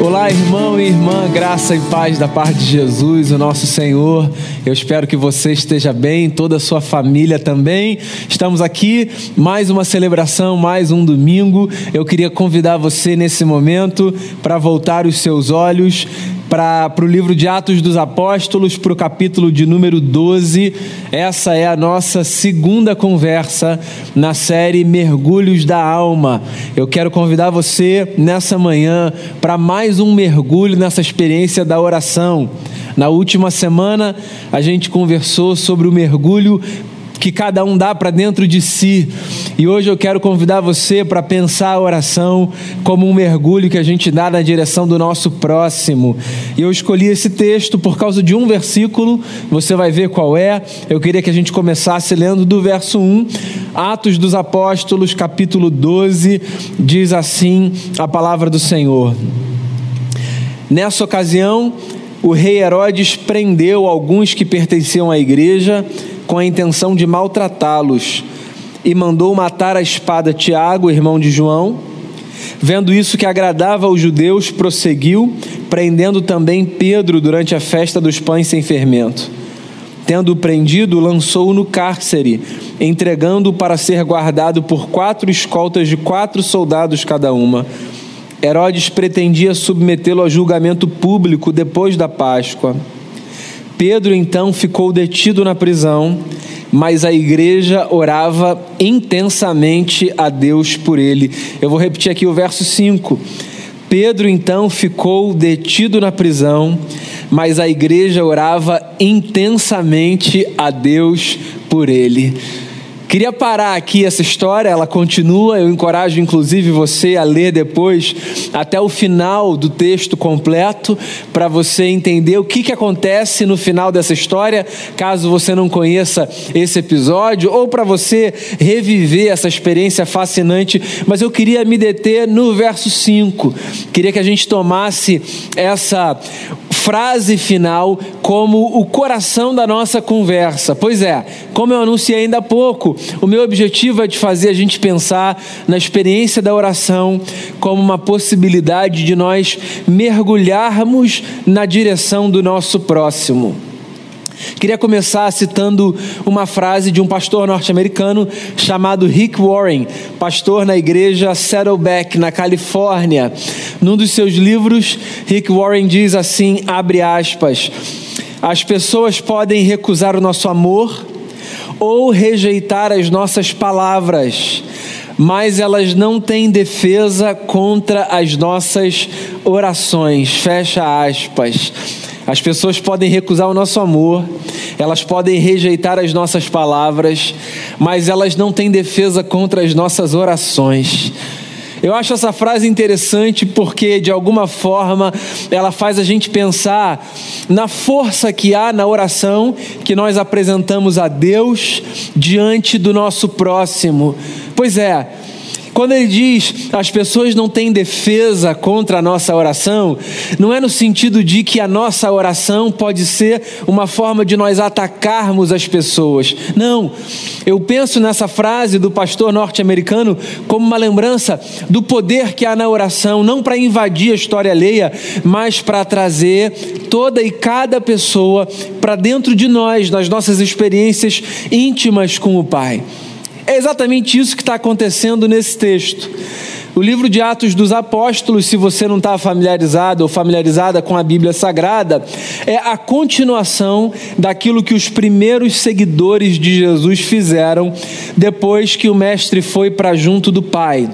Olá, irmão e irmã, graça e paz da parte de Jesus, o nosso Senhor. Eu espero que você esteja bem, toda a sua família também. Estamos aqui, mais uma celebração, mais um domingo. Eu queria convidar você nesse momento para voltar os seus olhos para o livro de Atos dos Apóstolos, para o capítulo de número 12. Essa é a nossa segunda conversa na série Mergulhos da Alma. Eu quero convidar você nessa manhã para mais um mergulho nessa experiência da oração. Na última semana, a gente conversou sobre o mergulho que cada um dá para dentro de si. E hoje eu quero convidar você para pensar a oração como um mergulho que a gente dá na direção do nosso próximo. E eu escolhi esse texto por causa de um versículo, você vai ver qual é. Eu queria que a gente começasse lendo do verso 1, Atos dos Apóstolos, capítulo 12, diz assim a palavra do Senhor. Nessa ocasião, o rei Herodes prendeu alguns que pertenciam à igreja com a intenção de maltratá-los e mandou matar a espada Tiago, irmão de João. Vendo isso que agradava aos judeus, prosseguiu, prendendo também Pedro durante a festa dos pães sem fermento. Tendo-o prendido, lançou-o no cárcere, entregando-o para ser guardado por quatro escoltas de quatro soldados cada uma. Herodes pretendia submetê-lo a julgamento público depois da Páscoa. Pedro então ficou detido na prisão, mas a igreja orava intensamente a Deus por ele. Eu vou repetir aqui o verso 5. Pedro então ficou detido na prisão, mas a igreja orava intensamente a Deus por ele. Queria parar aqui essa história, ela continua. Eu encorajo, inclusive, você a ler depois até o final do texto completo, para você entender o que, que acontece no final dessa história, caso você não conheça esse episódio, ou para você reviver essa experiência fascinante. Mas eu queria me deter no verso 5. Queria que a gente tomasse essa frase final como o coração da nossa conversa. Pois é, como eu anunciei ainda há pouco, o meu objetivo é de fazer a gente pensar na experiência da oração como uma possibilidade de nós mergulharmos na direção do nosso próximo. Queria começar citando uma frase de um pastor norte-americano chamado Rick Warren, pastor na igreja Saddleback, na Califórnia. Num dos seus livros, Rick Warren diz assim: abre aspas, as pessoas podem recusar o nosso amor ou rejeitar as nossas palavras, mas elas não têm defesa contra as nossas orações. Fecha aspas. As pessoas podem recusar o nosso amor, elas podem rejeitar as nossas palavras, mas elas não têm defesa contra as nossas orações. Eu acho essa frase interessante porque, de alguma forma, ela faz a gente pensar na força que há na oração que nós apresentamos a Deus diante do nosso próximo. Pois é, quando ele diz as pessoas não têm defesa contra a nossa oração, não é no sentido de que a nossa oração pode ser uma forma de nós atacarmos as pessoas. Não. Eu penso nessa frase do pastor norte-americano como uma lembrança do poder que há na oração, não para invadir a história alheia, mas para trazer toda e cada pessoa para dentro de nós, nas nossas experiências íntimas com o Pai. É exatamente isso que está acontecendo nesse texto. O livro de Atos dos Apóstolos, se você não está familiarizado ou familiarizada com a Bíblia Sagrada, é a continuação daquilo que os primeiros seguidores de Jesus fizeram depois que o Mestre foi para junto do Pai.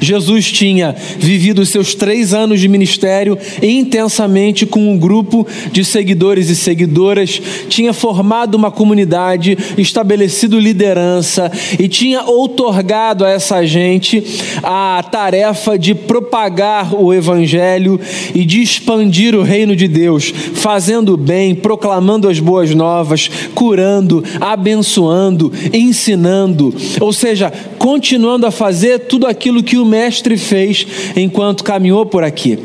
Jesus tinha vivido os seus três anos de ministério intensamente com um grupo de seguidores e seguidoras, tinha formado uma comunidade, estabelecido liderança e tinha outorgado a essa gente a tarefa de propagar o evangelho e de expandir o reino de Deus, fazendo bem, proclamando as boas novas, curando, abençoando, ensinando, ou seja, continuando a fazer tudo aquilo que que o Mestre fez enquanto caminhou por aqui.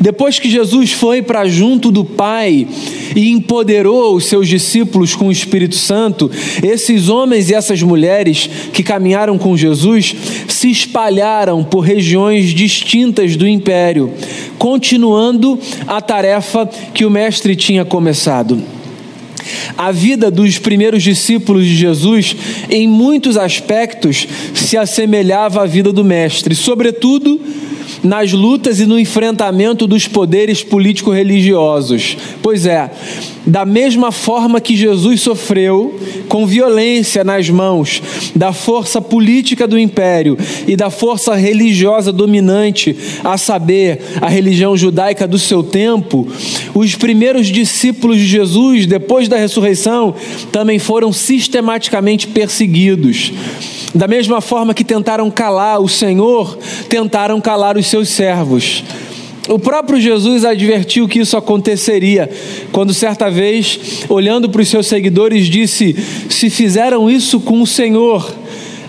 Depois que Jesus foi para junto do Pai e empoderou os seus discípulos com o Espírito Santo, esses homens e essas mulheres que caminharam com Jesus se espalharam por regiões distintas do império, continuando a tarefa que o Mestre tinha começado. A vida dos primeiros discípulos de Jesus, em muitos aspectos, se assemelhava à vida do Mestre, sobretudo nas lutas e no enfrentamento dos poderes político-religiosos. Pois é, da mesma forma que Jesus sofreu com violência nas mãos da força política do império e da força religiosa dominante, a saber, a religião judaica do seu tempo, os primeiros discípulos de Jesus, depois da ressurreição, também foram sistematicamente perseguidos. Da mesma forma que tentaram calar o Senhor, tentaram calar os seus servos. O próprio Jesus advertiu que isso aconteceria, quando certa vez, olhando para os seus seguidores, disse: Se fizeram isso com o Senhor,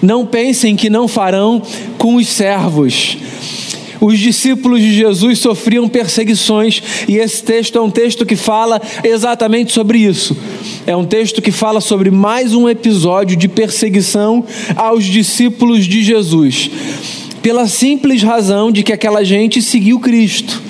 não pensem que não farão com os servos. Os discípulos de Jesus sofriam perseguições, e esse texto é um texto que fala exatamente sobre isso. É um texto que fala sobre mais um episódio de perseguição aos discípulos de Jesus pela simples razão de que aquela gente seguiu Cristo.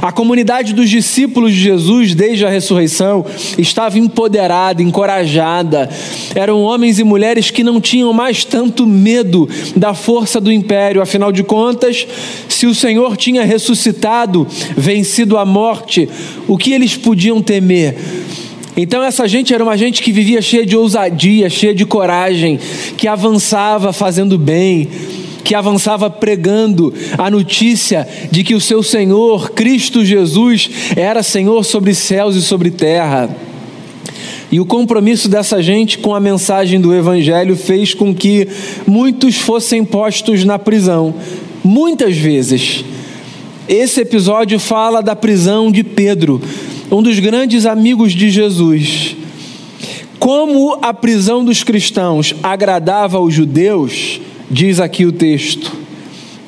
A comunidade dos discípulos de Jesus, desde a ressurreição, estava empoderada, encorajada. Eram homens e mulheres que não tinham mais tanto medo da força do império. Afinal de contas, se o Senhor tinha ressuscitado, vencido a morte, o que eles podiam temer? Então, essa gente era uma gente que vivia cheia de ousadia, cheia de coragem, que avançava fazendo bem que avançava pregando a notícia de que o seu Senhor, Cristo Jesus, era Senhor sobre céus e sobre terra. E o compromisso dessa gente com a mensagem do Evangelho fez com que muitos fossem postos na prisão, muitas vezes. Esse episódio fala da prisão de Pedro, um dos grandes amigos de Jesus. Como a prisão dos cristãos agradava aos judeus, diz aqui o texto.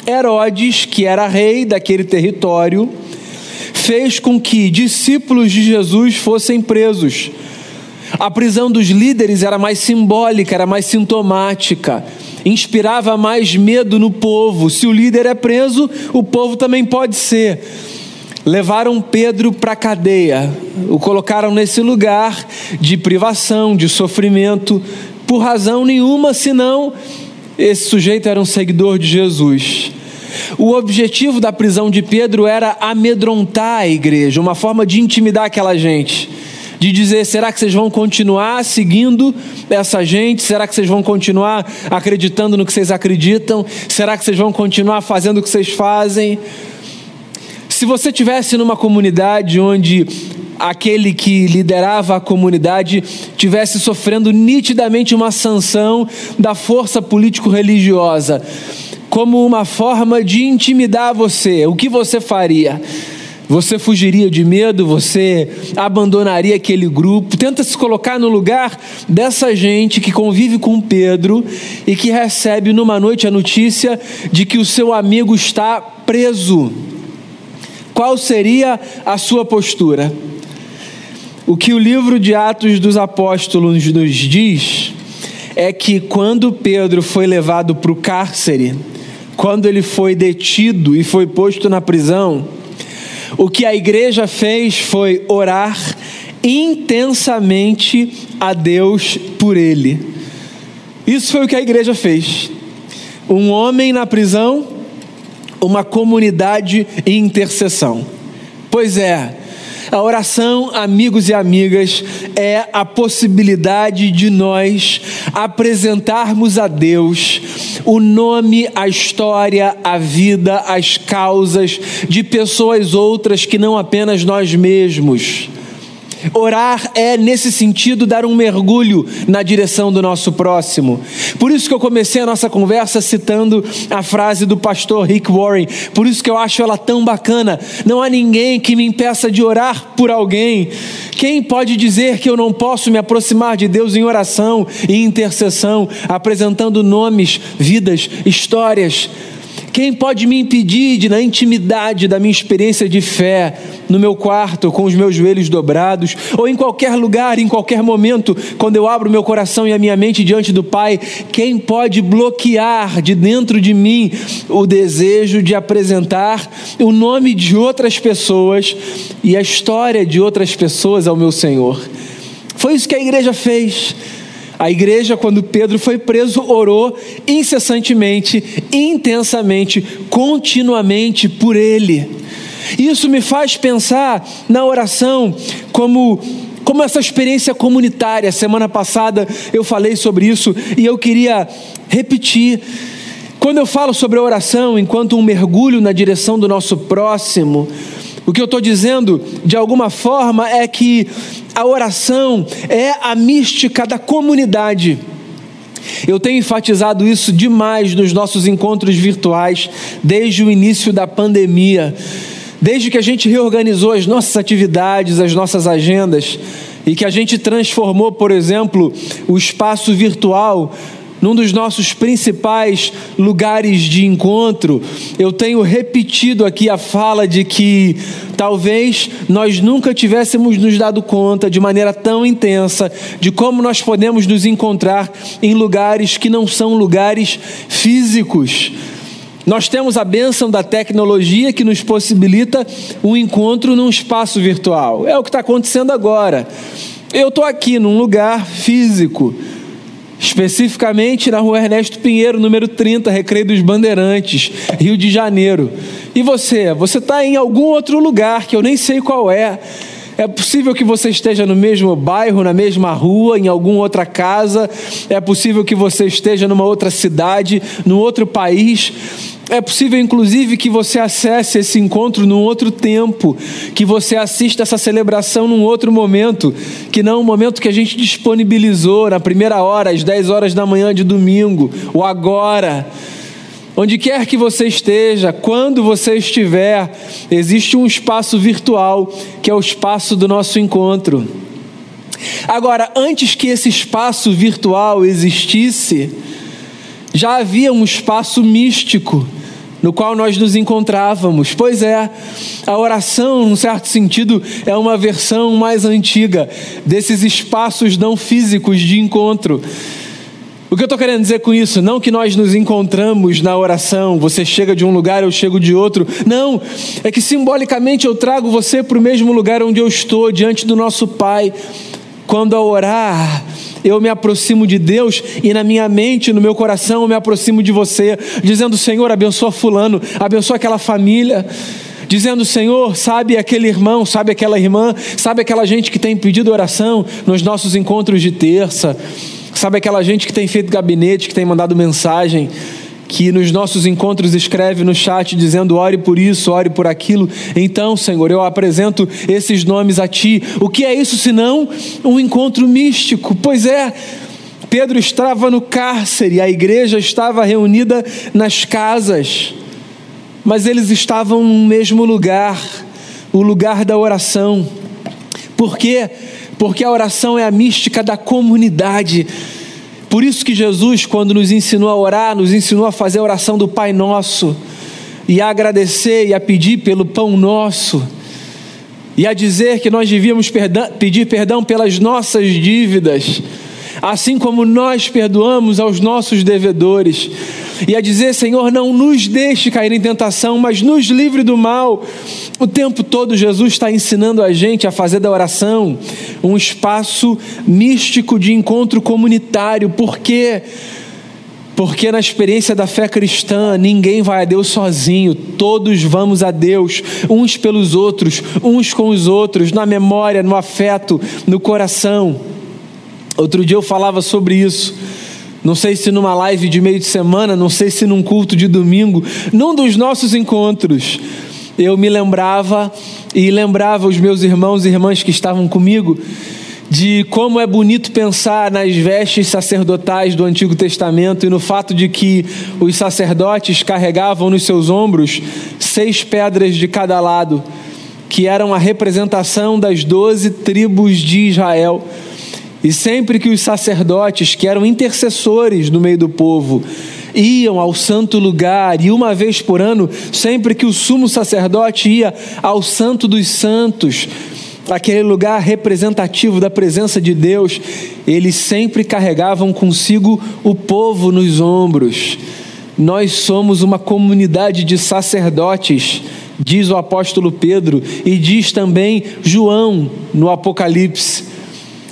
Herodes, que era rei daquele território, fez com que discípulos de Jesus fossem presos. A prisão dos líderes era mais simbólica, era mais sintomática, inspirava mais medo no povo. Se o líder é preso, o povo também pode ser. Levaram Pedro para a cadeia, o colocaram nesse lugar de privação, de sofrimento, por razão nenhuma senão esse sujeito era um seguidor de Jesus. O objetivo da prisão de Pedro era amedrontar a igreja, uma forma de intimidar aquela gente. De dizer, será que vocês vão continuar seguindo essa gente? Será que vocês vão continuar acreditando no que vocês acreditam? Será que vocês vão continuar fazendo o que vocês fazem? Se você tivesse numa comunidade onde aquele que liderava a comunidade tivesse sofrendo nitidamente uma sanção da força político-religiosa, como uma forma de intimidar você, o que você faria? Você fugiria de medo, você abandonaria aquele grupo. Tenta se colocar no lugar dessa gente que convive com Pedro e que recebe numa noite a notícia de que o seu amigo está preso. Qual seria a sua postura? O que o livro de Atos dos Apóstolos nos diz é que quando Pedro foi levado para o cárcere, quando ele foi detido e foi posto na prisão, o que a igreja fez foi orar intensamente a Deus por ele. Isso foi o que a igreja fez. Um homem na prisão, uma comunidade em intercessão. Pois é, a oração, amigos e amigas, é a possibilidade de nós apresentarmos a Deus o nome, a história, a vida, as causas de pessoas outras que não apenas nós mesmos. Orar é, nesse sentido, dar um mergulho na direção do nosso próximo. Por isso que eu comecei a nossa conversa citando a frase do pastor Rick Warren. Por isso que eu acho ela tão bacana. Não há ninguém que me impeça de orar por alguém. Quem pode dizer que eu não posso me aproximar de Deus em oração e intercessão, apresentando nomes, vidas, histórias? Quem pode me impedir de, na intimidade da minha experiência de fé, no meu quarto, com os meus joelhos dobrados, ou em qualquer lugar, em qualquer momento, quando eu abro meu coração e a minha mente diante do Pai, quem pode bloquear de dentro de mim o desejo de apresentar o nome de outras pessoas e a história de outras pessoas ao meu Senhor? Foi isso que a igreja fez. A igreja, quando Pedro foi preso, orou incessantemente, intensamente, continuamente por ele. Isso me faz pensar na oração como como essa experiência comunitária. Semana passada eu falei sobre isso e eu queria repetir. Quando eu falo sobre a oração enquanto um mergulho na direção do nosso próximo, o que eu estou dizendo, de alguma forma, é que a oração é a mística da comunidade. Eu tenho enfatizado isso demais nos nossos encontros virtuais desde o início da pandemia. Desde que a gente reorganizou as nossas atividades, as nossas agendas, e que a gente transformou, por exemplo, o espaço virtual num dos nossos principais lugares de encontro, eu tenho repetido aqui a fala de que talvez nós nunca tivéssemos nos dado conta de maneira tão intensa de como nós podemos nos encontrar em lugares que não são lugares físicos. Nós temos a bênção da tecnologia que nos possibilita um encontro num espaço virtual. É o que está acontecendo agora. Eu estou aqui num lugar físico especificamente na rua Ernesto Pinheiro, número 30, Recreio dos Bandeirantes, Rio de Janeiro. E você? Você está em algum outro lugar que eu nem sei qual é. É possível que você esteja no mesmo bairro, na mesma rua, em alguma outra casa. É possível que você esteja numa outra cidade, num outro país. É possível, inclusive, que você acesse esse encontro num outro tempo, que você assista essa celebração num outro momento, que não o momento que a gente disponibilizou na primeira hora, às 10 horas da manhã de domingo, o agora. Onde quer que você esteja, quando você estiver, existe um espaço virtual, que é o espaço do nosso encontro. Agora, antes que esse espaço virtual existisse, já havia um espaço místico no qual nós nos encontrávamos. Pois é, a oração, num certo sentido, é uma versão mais antiga desses espaços não físicos de encontro. O que eu estou querendo dizer com isso? Não que nós nos encontramos na oração, você chega de um lugar, eu chego de outro. Não, é que simbolicamente eu trago você para o mesmo lugar onde eu estou, diante do nosso Pai. Quando ao orar, eu me aproximo de Deus e na minha mente, no meu coração, eu me aproximo de você, dizendo: Senhor, abençoa Fulano, abençoa aquela família. Dizendo, Senhor, sabe aquele irmão, sabe aquela irmã, sabe aquela gente que tem pedido oração nos nossos encontros de terça, sabe aquela gente que tem feito gabinete, que tem mandado mensagem que nos nossos encontros escreve no chat dizendo ore por isso, ore por aquilo. Então, Senhor, eu apresento esses nomes a Ti. O que é isso senão um encontro místico? Pois é, Pedro estava no cárcere, a igreja estava reunida nas casas, mas eles estavam no mesmo lugar, o lugar da oração. Por quê? Porque a oração é a mística da comunidade. Por isso que Jesus, quando nos ensinou a orar, nos ensinou a fazer a oração do Pai Nosso, e a agradecer e a pedir pelo pão nosso, e a dizer que nós devíamos perdão, pedir perdão pelas nossas dívidas, assim como nós perdoamos aos nossos devedores e a dizer: Senhor, não nos deixe cair em tentação, mas nos livre do mal. O tempo todo, Jesus está ensinando a gente a fazer da oração um espaço místico de encontro comunitário. Por quê? Porque na experiência da fé cristã, ninguém vai a Deus sozinho, todos vamos a Deus, uns pelos outros, uns com os outros, na memória, no afeto, no coração. Outro dia eu falava sobre isso não sei se numa live de meio de semana, não sei se num culto de domingo, num dos nossos encontros, eu me lembrava e lembrava os meus irmãos e irmãs que estavam comigo de como é bonito pensar nas vestes sacerdotais do Antigo Testamento e no fato de que os sacerdotes carregavam nos seus ombros seis pedras de cada lado, que eram a representação das doze tribos de Israel. E sempre que os sacerdotes, que eram intercessores no meio do povo, iam ao santo lugar e uma vez por ano, sempre que o sumo sacerdote ia ao Santo dos Santos, aquele lugar representativo da presença de Deus, eles sempre carregavam consigo o povo nos ombros. Nós somos uma comunidade de sacerdotes, diz o apóstolo Pedro, e diz também João no Apocalipse.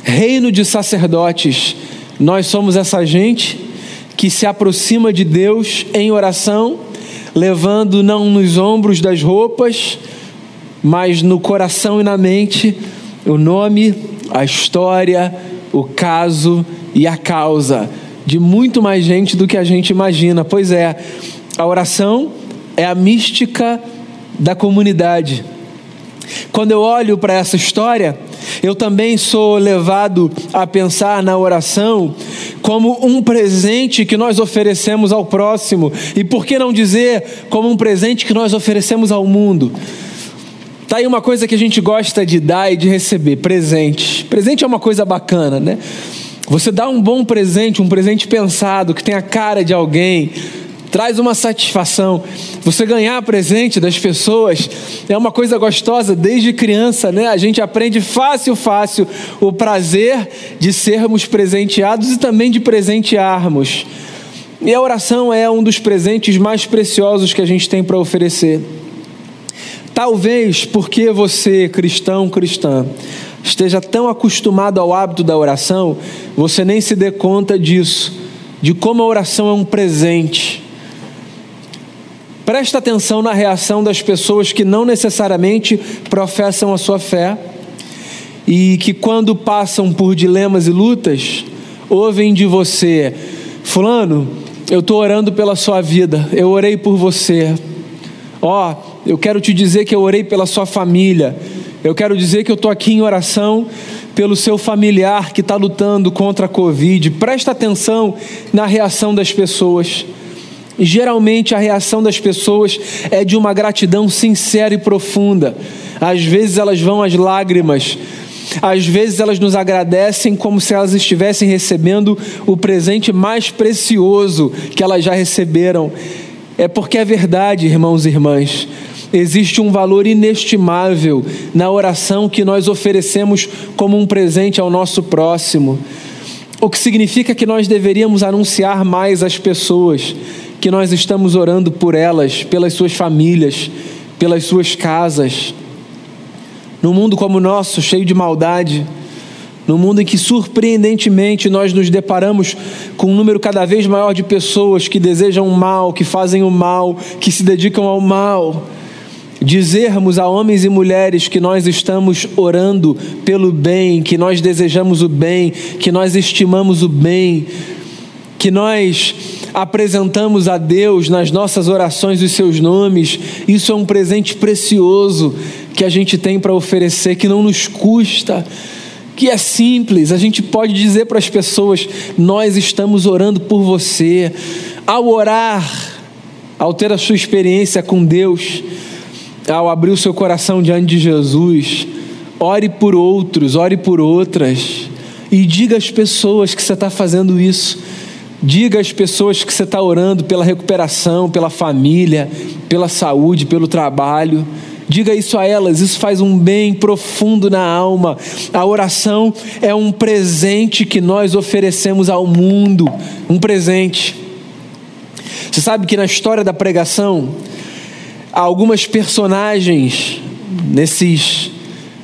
Reino de sacerdotes, nós somos essa gente que se aproxima de Deus em oração, levando não nos ombros das roupas, mas no coração e na mente o nome, a história, o caso e a causa de muito mais gente do que a gente imagina. Pois é, a oração é a mística da comunidade. Quando eu olho para essa história, eu também sou levado a pensar na oração como um presente que nós oferecemos ao próximo, e por que não dizer como um presente que nós oferecemos ao mundo? Tá aí uma coisa que a gente gosta de dar e de receber, presente. Presente é uma coisa bacana, né? Você dá um bom presente, um presente pensado, que tem a cara de alguém, traz uma satisfação. Você ganhar presente das pessoas é uma coisa gostosa desde criança, né? A gente aprende fácil, fácil o prazer de sermos presenteados e também de presentearmos. E a oração é um dos presentes mais preciosos que a gente tem para oferecer. Talvez porque você, cristão, cristã, esteja tão acostumado ao hábito da oração, você nem se dê conta disso, de como a oração é um presente. Presta atenção na reação das pessoas que não necessariamente professam a sua fé e que, quando passam por dilemas e lutas, ouvem de você: Fulano, eu estou orando pela sua vida, eu orei por você. Ó, oh, eu quero te dizer que eu orei pela sua família. Eu quero dizer que eu estou aqui em oração pelo seu familiar que está lutando contra a Covid. Presta atenção na reação das pessoas. Geralmente a reação das pessoas é de uma gratidão sincera e profunda. Às vezes elas vão às lágrimas. Às vezes elas nos agradecem como se elas estivessem recebendo o presente mais precioso que elas já receberam. É porque é verdade, irmãos e irmãs. Existe um valor inestimável na oração que nós oferecemos como um presente ao nosso próximo. O que significa que nós deveríamos anunciar mais às pessoas que nós estamos orando por elas, pelas suas famílias, pelas suas casas. Num mundo como o nosso, cheio de maldade, num mundo em que surpreendentemente nós nos deparamos com um número cada vez maior de pessoas que desejam o mal, que fazem o mal, que se dedicam ao mal dizermos a homens e mulheres que nós estamos orando pelo bem, que nós desejamos o bem, que nós estimamos o bem, que nós apresentamos a Deus nas nossas orações os seus nomes, isso é um presente precioso que a gente tem para oferecer, que não nos custa, que é simples, a gente pode dizer para as pessoas: nós estamos orando por você. Ao orar, ao ter a sua experiência com Deus, ao abrir o seu coração diante de Jesus, ore por outros, ore por outras, e diga às pessoas que você está fazendo isso. Diga às pessoas que você está orando pela recuperação, pela família, pela saúde, pelo trabalho. Diga isso a elas, isso faz um bem profundo na alma. A oração é um presente que nós oferecemos ao mundo um presente. Você sabe que na história da pregação, algumas personagens nesses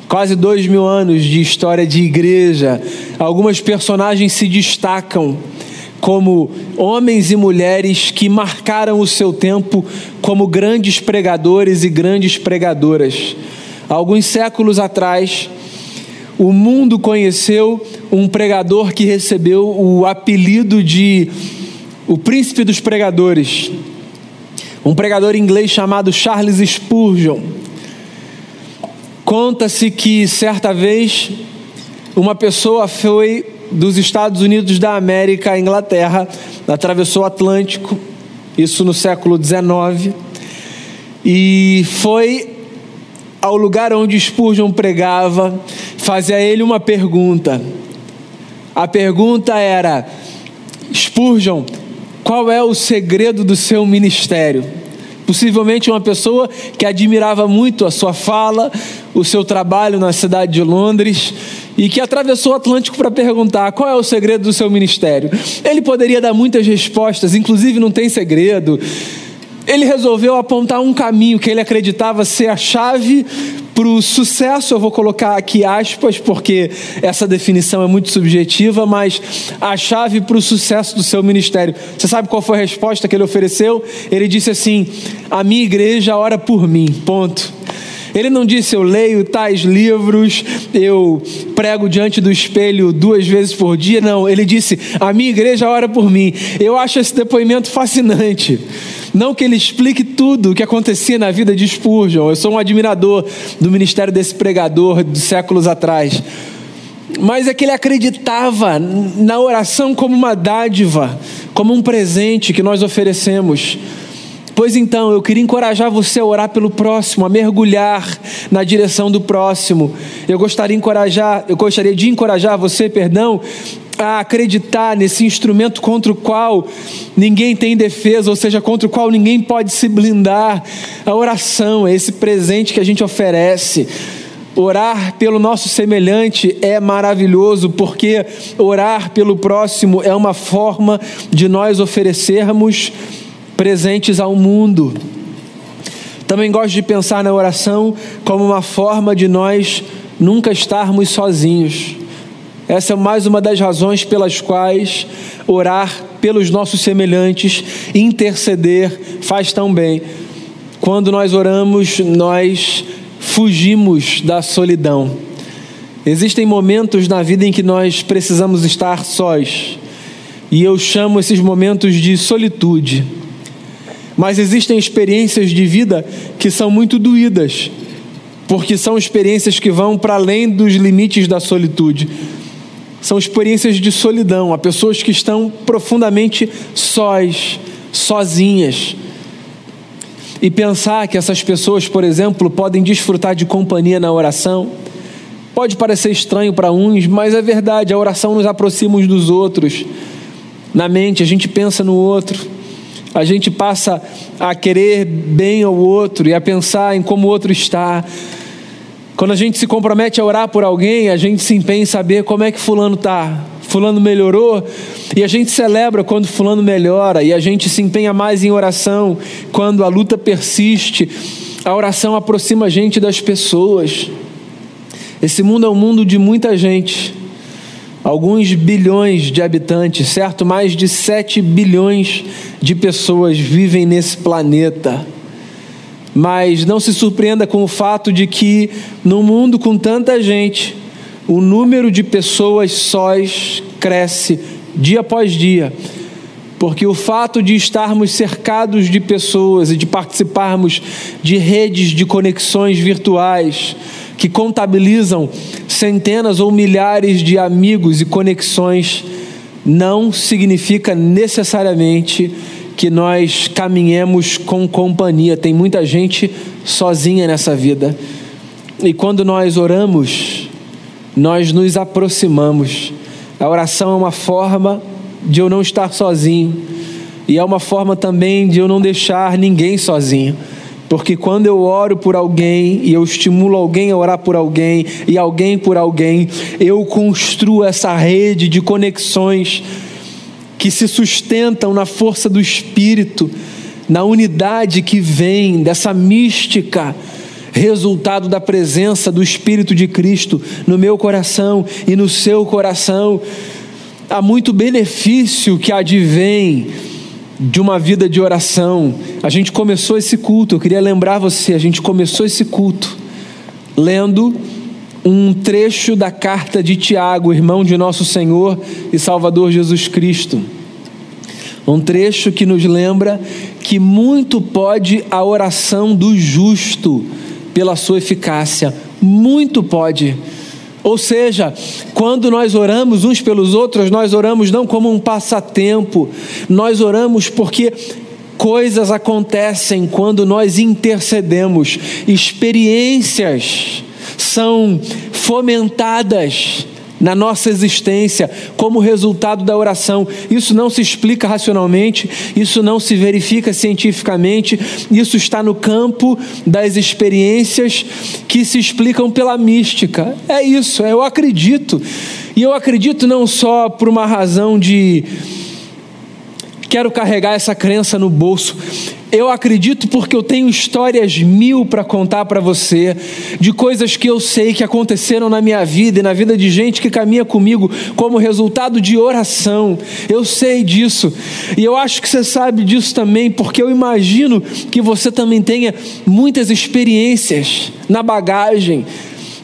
quase dois mil anos de história de igreja, algumas personagens se destacam como homens e mulheres que marcaram o seu tempo como grandes pregadores e grandes pregadoras. Alguns séculos atrás, o mundo conheceu um pregador que recebeu o apelido de o príncipe dos pregadores, um pregador inglês chamado Charles Spurgeon. Conta-se que certa vez uma pessoa foi dos Estados Unidos da América à Inglaterra, atravessou o Atlântico, isso no século XIX, e foi ao lugar onde Spurgeon pregava, fazia a ele uma pergunta. A pergunta era: Spurgeon, qual é o segredo do seu ministério. Possivelmente uma pessoa que admirava muito a sua fala, o seu trabalho na cidade de Londres e que atravessou o Atlântico para perguntar qual é o segredo do seu ministério. Ele poderia dar muitas respostas, inclusive não tem segredo. Ele resolveu apontar um caminho que ele acreditava ser a chave para o sucesso. Eu vou colocar aqui aspas, porque essa definição é muito subjetiva, mas a chave para o sucesso do seu ministério. Você sabe qual foi a resposta que ele ofereceu? Ele disse assim: A minha igreja ora por mim. Ponto. Ele não disse eu leio tais livros, eu prego diante do espelho duas vezes por dia. Não, ele disse a minha igreja ora por mim. Eu acho esse depoimento fascinante. Não que ele explique tudo o que acontecia na vida de Spurgeon. Eu sou um admirador do ministério desse pregador de séculos atrás. Mas é que ele acreditava na oração como uma dádiva, como um presente que nós oferecemos. Pois então, eu queria encorajar você a orar pelo próximo, a mergulhar na direção do próximo. Eu gostaria de encorajar, eu gostaria de encorajar você, perdão, a acreditar nesse instrumento contra o qual ninguém tem defesa, ou seja, contra o qual ninguém pode se blindar. A oração é esse presente que a gente oferece. Orar pelo nosso semelhante é maravilhoso, porque orar pelo próximo é uma forma de nós oferecermos presentes ao mundo. Também gosto de pensar na oração como uma forma de nós nunca estarmos sozinhos. Essa é mais uma das razões pelas quais orar pelos nossos semelhantes, interceder, faz tão bem. Quando nós oramos, nós fugimos da solidão. Existem momentos na vida em que nós precisamos estar sós, e eu chamo esses momentos de solitude. Mas existem experiências de vida que são muito doídas, porque são experiências que vão para além dos limites da solitude. São experiências de solidão, há pessoas que estão profundamente sós, sozinhas. E pensar que essas pessoas, por exemplo, podem desfrutar de companhia na oração, pode parecer estranho para uns, mas é verdade, a oração nos aproxima uns dos outros. Na mente, a gente pensa no outro a gente passa a querer bem ao outro e a pensar em como o outro está. Quando a gente se compromete a orar por alguém, a gente se empenha em saber como é que fulano está. Fulano melhorou e a gente celebra quando fulano melhora e a gente se empenha mais em oração quando a luta persiste. A oração aproxima a gente das pessoas. Esse mundo é um mundo de muita gente alguns bilhões de habitantes, certo? Mais de 7 bilhões de pessoas vivem nesse planeta. Mas não se surpreenda com o fato de que, no mundo com tanta gente, o número de pessoas sós cresce dia após dia. Porque o fato de estarmos cercados de pessoas e de participarmos de redes de conexões virtuais, que contabilizam centenas ou milhares de amigos e conexões, não significa necessariamente que nós caminhemos com companhia. Tem muita gente sozinha nessa vida. E quando nós oramos, nós nos aproximamos. A oração é uma forma de eu não estar sozinho, e é uma forma também de eu não deixar ninguém sozinho. Porque quando eu oro por alguém e eu estimulo alguém a orar por alguém e alguém por alguém, eu construo essa rede de conexões que se sustentam na força do Espírito, na unidade que vem dessa mística, resultado da presença do Espírito de Cristo no meu coração e no seu coração. Há muito benefício que advém de uma vida de oração. A gente começou esse culto, eu queria lembrar você, a gente começou esse culto lendo um trecho da carta de Tiago, irmão de nosso Senhor e Salvador Jesus Cristo. Um trecho que nos lembra que muito pode a oração do justo pela sua eficácia, muito pode. Ou seja, quando nós oramos uns pelos outros, nós oramos não como um passatempo, nós oramos porque coisas acontecem quando nós intercedemos, experiências são fomentadas na nossa existência como resultado da oração. Isso não se explica racionalmente, isso não se verifica cientificamente, isso está no campo das experiências que se explicam pela mística. É isso, é, eu acredito. E eu acredito não só por uma razão de quero carregar essa crença no bolso. Eu acredito porque eu tenho histórias mil para contar para você, de coisas que eu sei que aconteceram na minha vida e na vida de gente que caminha comigo como resultado de oração. Eu sei disso. E eu acho que você sabe disso também, porque eu imagino que você também tenha muitas experiências na bagagem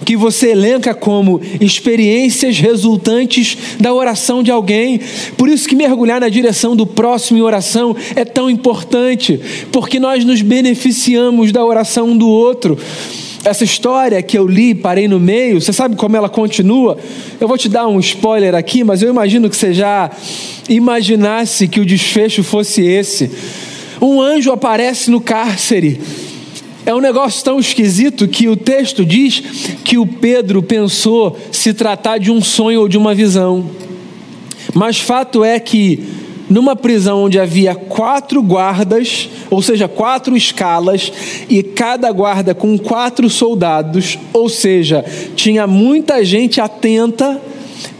que você elenca como experiências resultantes da oração de alguém. Por isso que mergulhar na direção do próximo em oração é tão importante, porque nós nos beneficiamos da oração do outro. Essa história que eu li, parei no meio, você sabe como ela continua? Eu vou te dar um spoiler aqui, mas eu imagino que você já imaginasse que o desfecho fosse esse. Um anjo aparece no cárcere é um negócio tão esquisito que o texto diz que o Pedro pensou se tratar de um sonho ou de uma visão. Mas fato é que numa prisão onde havia quatro guardas, ou seja, quatro escalas, e cada guarda com quatro soldados, ou seja, tinha muita gente atenta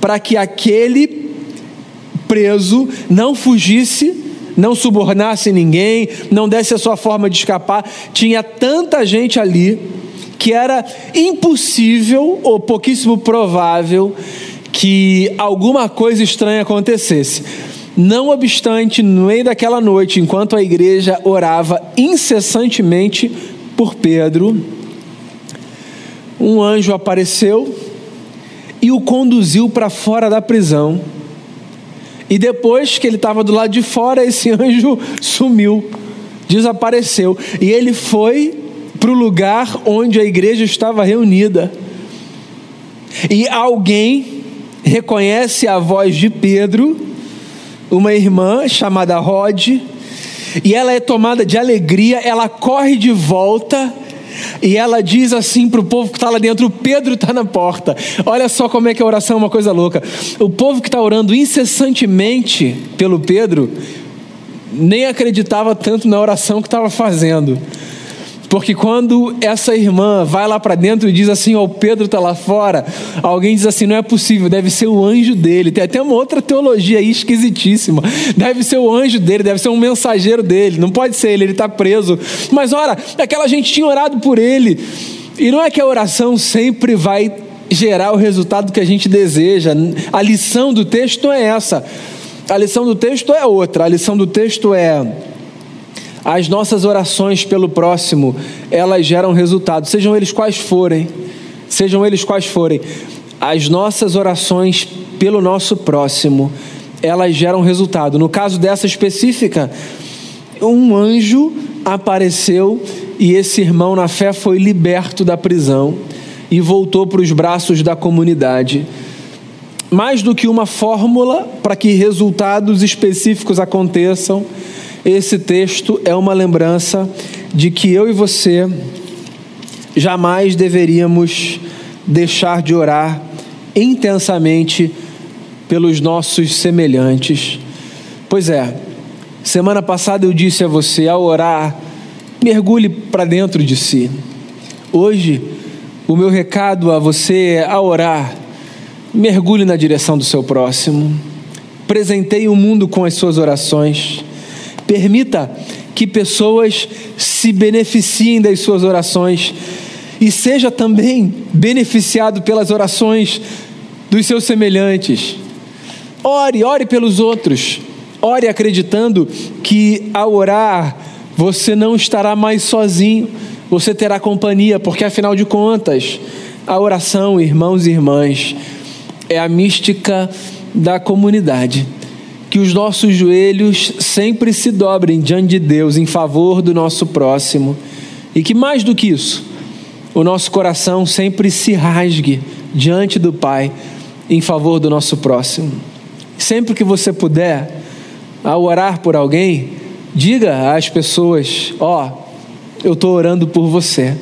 para que aquele preso não fugisse não subornasse ninguém, não desse a sua forma de escapar. Tinha tanta gente ali que era impossível ou pouquíssimo provável que alguma coisa estranha acontecesse. Não obstante, no meio daquela noite, enquanto a igreja orava incessantemente por Pedro, um anjo apareceu e o conduziu para fora da prisão e depois que ele estava do lado de fora, esse anjo sumiu, desapareceu. E ele foi para o lugar onde a igreja estava reunida. E alguém reconhece a voz de Pedro, uma irmã chamada Rod, e ela é tomada de alegria, ela corre de volta e ela diz assim para o povo que está lá dentro: o Pedro está na porta. Olha só como é que a oração é uma coisa louca. O povo que está orando incessantemente pelo Pedro nem acreditava tanto na oração que estava fazendo. Porque quando essa irmã vai lá para dentro e diz assim, ó, oh, Pedro está lá fora, alguém diz assim, não é possível, deve ser o anjo dele. Tem até uma outra teologia aí esquisitíssima. Deve ser o anjo dele, deve ser um mensageiro dele. Não pode ser ele, ele está preso. Mas ora, aquela gente tinha orado por ele. E não é que a oração sempre vai gerar o resultado que a gente deseja. A lição do texto é essa. A lição do texto é outra. A lição do texto é as nossas orações pelo próximo, elas geram resultado, sejam eles quais forem, sejam eles quais forem. As nossas orações pelo nosso próximo, elas geram resultado. No caso dessa específica, um anjo apareceu e esse irmão na fé foi liberto da prisão e voltou para os braços da comunidade. Mais do que uma fórmula para que resultados específicos aconteçam, esse texto é uma lembrança de que eu e você jamais deveríamos deixar de orar intensamente pelos nossos semelhantes. Pois é, semana passada eu disse a você: ao orar, mergulhe para dentro de si. Hoje, o meu recado a você é: ao orar, mergulhe na direção do seu próximo. Presenteie o mundo com as suas orações. Permita que pessoas se beneficiem das suas orações e seja também beneficiado pelas orações dos seus semelhantes. Ore, ore pelos outros. Ore acreditando que ao orar você não estará mais sozinho, você terá companhia, porque afinal de contas, a oração, irmãos e irmãs, é a mística da comunidade que os nossos joelhos sempre se dobrem diante de Deus em favor do nosso próximo e que mais do que isso, o nosso coração sempre se rasgue diante do Pai em favor do nosso próximo. Sempre que você puder, ao orar por alguém, diga às pessoas: Ó, oh, eu estou orando por você.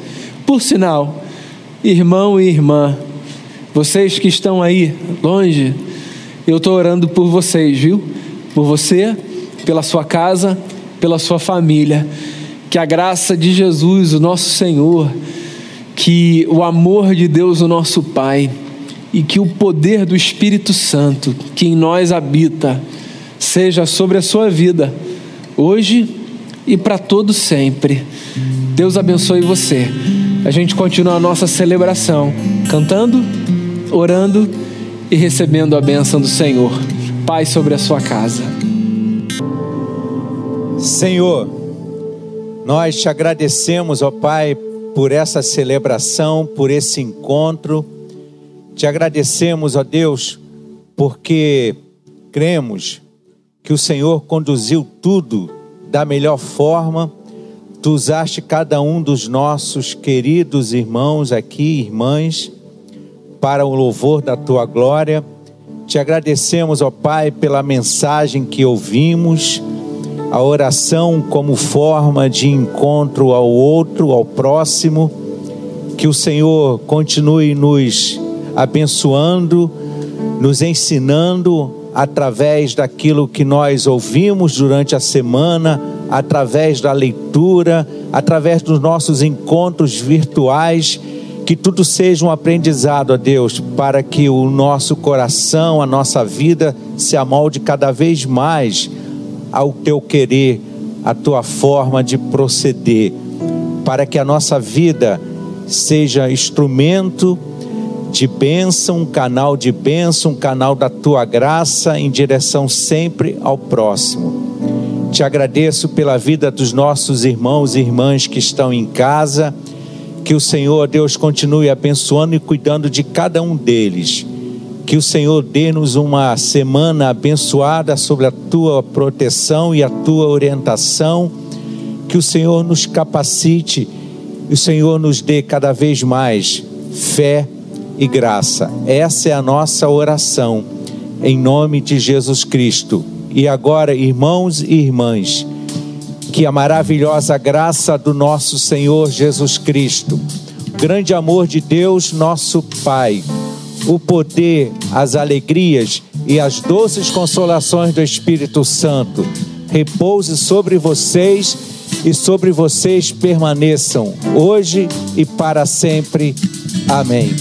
Por sinal, irmão e irmã, Vocês que estão aí longe, eu estou orando por vocês, viu? Por você, pela sua casa, pela sua família. Que a graça de Jesus, o nosso Senhor, que o amor de Deus, o nosso Pai, e que o poder do Espírito Santo que em nós habita seja sobre a sua vida, hoje e para todo sempre. Deus abençoe você. A gente continua a nossa celebração, cantando, orando e recebendo a bênção do Senhor. Pai sobre a sua casa. Senhor, nós te agradecemos, ó Pai, por essa celebração, por esse encontro. Te agradecemos, ó Deus, porque cremos que o Senhor conduziu tudo da melhor forma. Tu usaste cada um dos nossos queridos irmãos aqui, irmãs, para o louvor da tua glória. Te agradecemos, ó Pai, pela mensagem que ouvimos, a oração como forma de encontro ao outro, ao próximo. Que o Senhor continue nos abençoando, nos ensinando através daquilo que nós ouvimos durante a semana, através da leitura, através dos nossos encontros virtuais, que tudo seja um aprendizado a Deus, para que o nosso coração, a nossa vida se amolde cada vez mais ao teu querer, à tua forma de proceder, para que a nossa vida seja instrumento de bênção, um canal de bênção, um canal da tua graça em direção sempre ao próximo. Te agradeço pela vida dos nossos irmãos e irmãs que estão em casa. Que o Senhor, Deus, continue abençoando e cuidando de cada um deles. Que o Senhor dê-nos uma semana abençoada sobre a tua proteção e a tua orientação. Que o Senhor nos capacite e o Senhor nos dê cada vez mais fé e graça. Essa é a nossa oração, em nome de Jesus Cristo. E agora, irmãos e irmãs, que a maravilhosa graça do nosso Senhor Jesus Cristo, grande amor de Deus, nosso Pai, o poder, as alegrias e as doces consolações do Espírito Santo repouse sobre vocês e sobre vocês permaneçam hoje e para sempre. Amém.